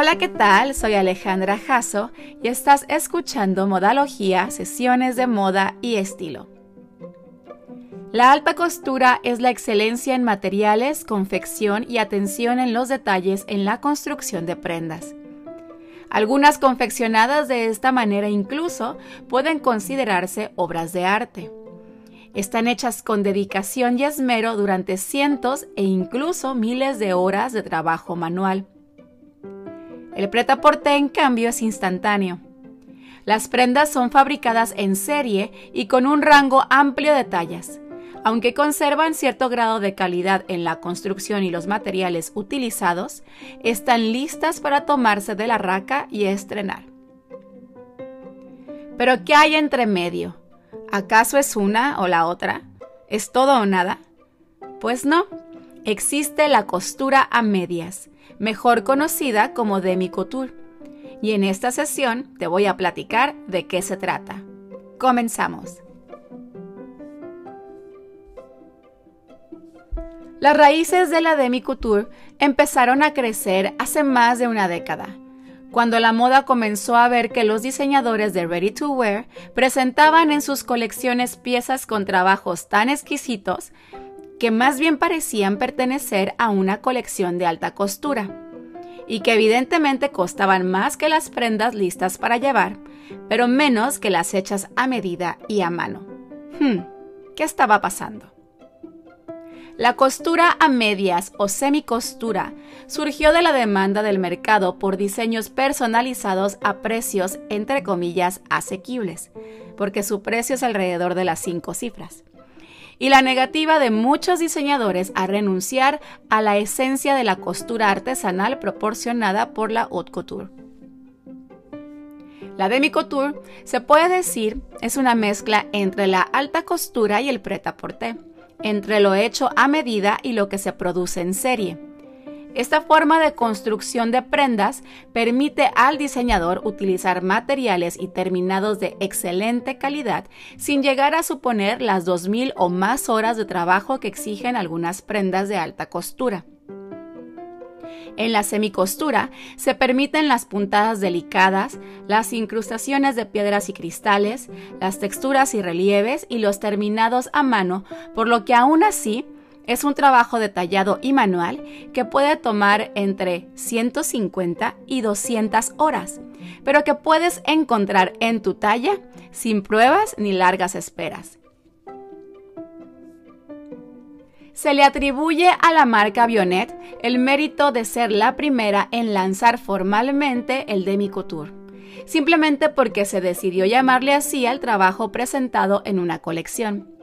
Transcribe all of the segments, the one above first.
Hola, ¿qué tal? Soy Alejandra Jasso y estás escuchando Modalogía, sesiones de moda y estilo. La alta costura es la excelencia en materiales, confección y atención en los detalles en la construcción de prendas. Algunas confeccionadas de esta manera incluso pueden considerarse obras de arte. Están hechas con dedicación y esmero durante cientos e incluso miles de horas de trabajo manual. El preta-porter, en cambio, es instantáneo. Las prendas son fabricadas en serie y con un rango amplio de tallas. Aunque conservan cierto grado de calidad en la construcción y los materiales utilizados, están listas para tomarse de la raca y estrenar. Pero ¿qué hay entre medio? ¿Acaso es una o la otra? ¿Es todo o nada? Pues no, existe la costura a medias, mejor conocida como demi-couture. Y en esta sesión te voy a platicar de qué se trata. Comenzamos. Las raíces de la demi-couture empezaron a crecer hace más de una década, cuando la moda comenzó a ver que los diseñadores de ready to wear presentaban en sus colecciones piezas con trabajos tan exquisitos que más bien parecían pertenecer a una colección de alta costura y que evidentemente costaban más que las prendas listas para llevar, pero menos que las hechas a medida y a mano. Hmm, ¿Qué estaba pasando? La costura a medias o semicostura surgió de la demanda del mercado por diseños personalizados a precios entre comillas asequibles, porque su precio es alrededor de las cinco cifras. Y la negativa de muchos diseñadores a renunciar a la esencia de la costura artesanal proporcionada por la haute couture. La demi-couture se puede decir es una mezcla entre la alta costura y el prêt-à-porter entre lo hecho a medida y lo que se produce en serie. Esta forma de construcción de prendas permite al diseñador utilizar materiales y terminados de excelente calidad sin llegar a suponer las 2.000 o más horas de trabajo que exigen algunas prendas de alta costura. En la semicostura se permiten las puntadas delicadas, las incrustaciones de piedras y cristales, las texturas y relieves y los terminados a mano, por lo que aún así es un trabajo detallado y manual que puede tomar entre 150 y 200 horas, pero que puedes encontrar en tu talla sin pruebas ni largas esperas. se le atribuye a la marca Bionet el mérito de ser la primera en lanzar formalmente el Demi Couture, simplemente porque se decidió llamarle así al trabajo presentado en una colección.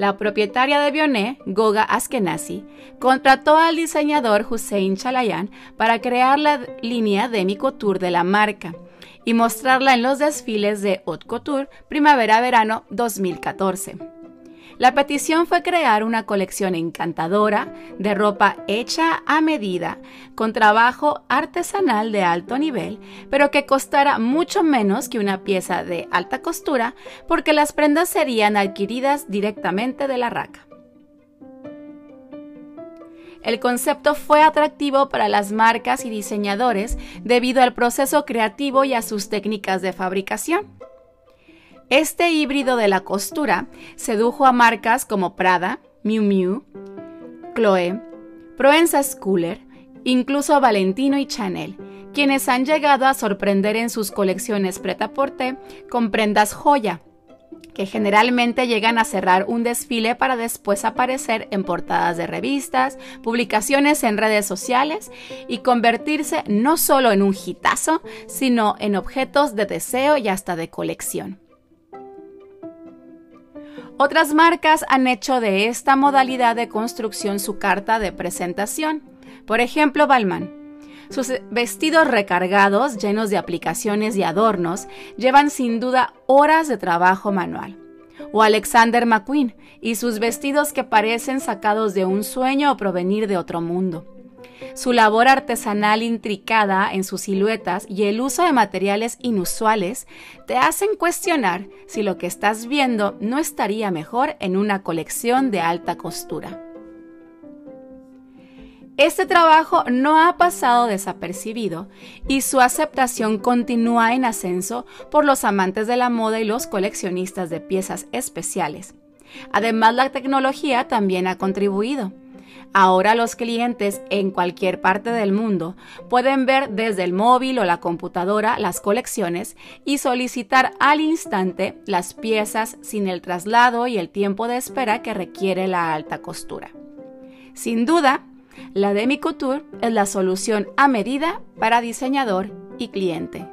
La propietaria de Bionet, Goga Askenazi, contrató al diseñador Hussein Chalayan para crear la línea Demi Couture de la marca y mostrarla en los desfiles de Haute Couture Primavera-Verano 2014. La petición fue crear una colección encantadora de ropa hecha a medida, con trabajo artesanal de alto nivel, pero que costara mucho menos que una pieza de alta costura, porque las prendas serían adquiridas directamente de la raca. El concepto fue atractivo para las marcas y diseñadores debido al proceso creativo y a sus técnicas de fabricación. Este híbrido de la costura sedujo a marcas como Prada, Miu Miu, Chloe, Proenza Schooler, incluso Valentino y Chanel, quienes han llegado a sorprender en sus colecciones preta-porter con prendas joya, que generalmente llegan a cerrar un desfile para después aparecer en portadas de revistas, publicaciones en redes sociales y convertirse no solo en un hitazo, sino en objetos de deseo y hasta de colección. Otras marcas han hecho de esta modalidad de construcción su carta de presentación. Por ejemplo, Balmain. Sus vestidos recargados, llenos de aplicaciones y adornos, llevan sin duda horas de trabajo manual. O Alexander McQueen y sus vestidos que parecen sacados de un sueño o provenir de otro mundo su labor artesanal intricada en sus siluetas y el uso de materiales inusuales te hacen cuestionar si lo que estás viendo no estaría mejor en una colección de alta costura. Este trabajo no ha pasado desapercibido y su aceptación continúa en ascenso por los amantes de la moda y los coleccionistas de piezas especiales. Además, la tecnología también ha contribuido. Ahora los clientes en cualquier parte del mundo pueden ver desde el móvil o la computadora las colecciones y solicitar al instante las piezas sin el traslado y el tiempo de espera que requiere la alta costura. Sin duda, la Demi Couture es la solución a medida para diseñador y cliente.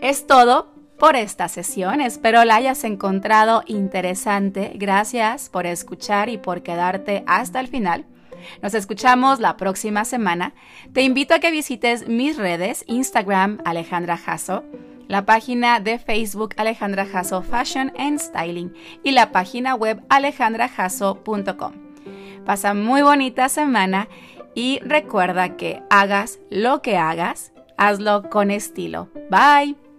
Es todo por esta sesión. Espero la hayas encontrado interesante. Gracias por escuchar y por quedarte hasta el final. Nos escuchamos la próxima semana. Te invito a que visites mis redes, Instagram Alejandra Jasso, la página de Facebook Alejandra Jasso Fashion and Styling y la página web alejandrajasso.com. Pasa muy bonita semana y recuerda que hagas lo que hagas, hazlo con estilo. Bye.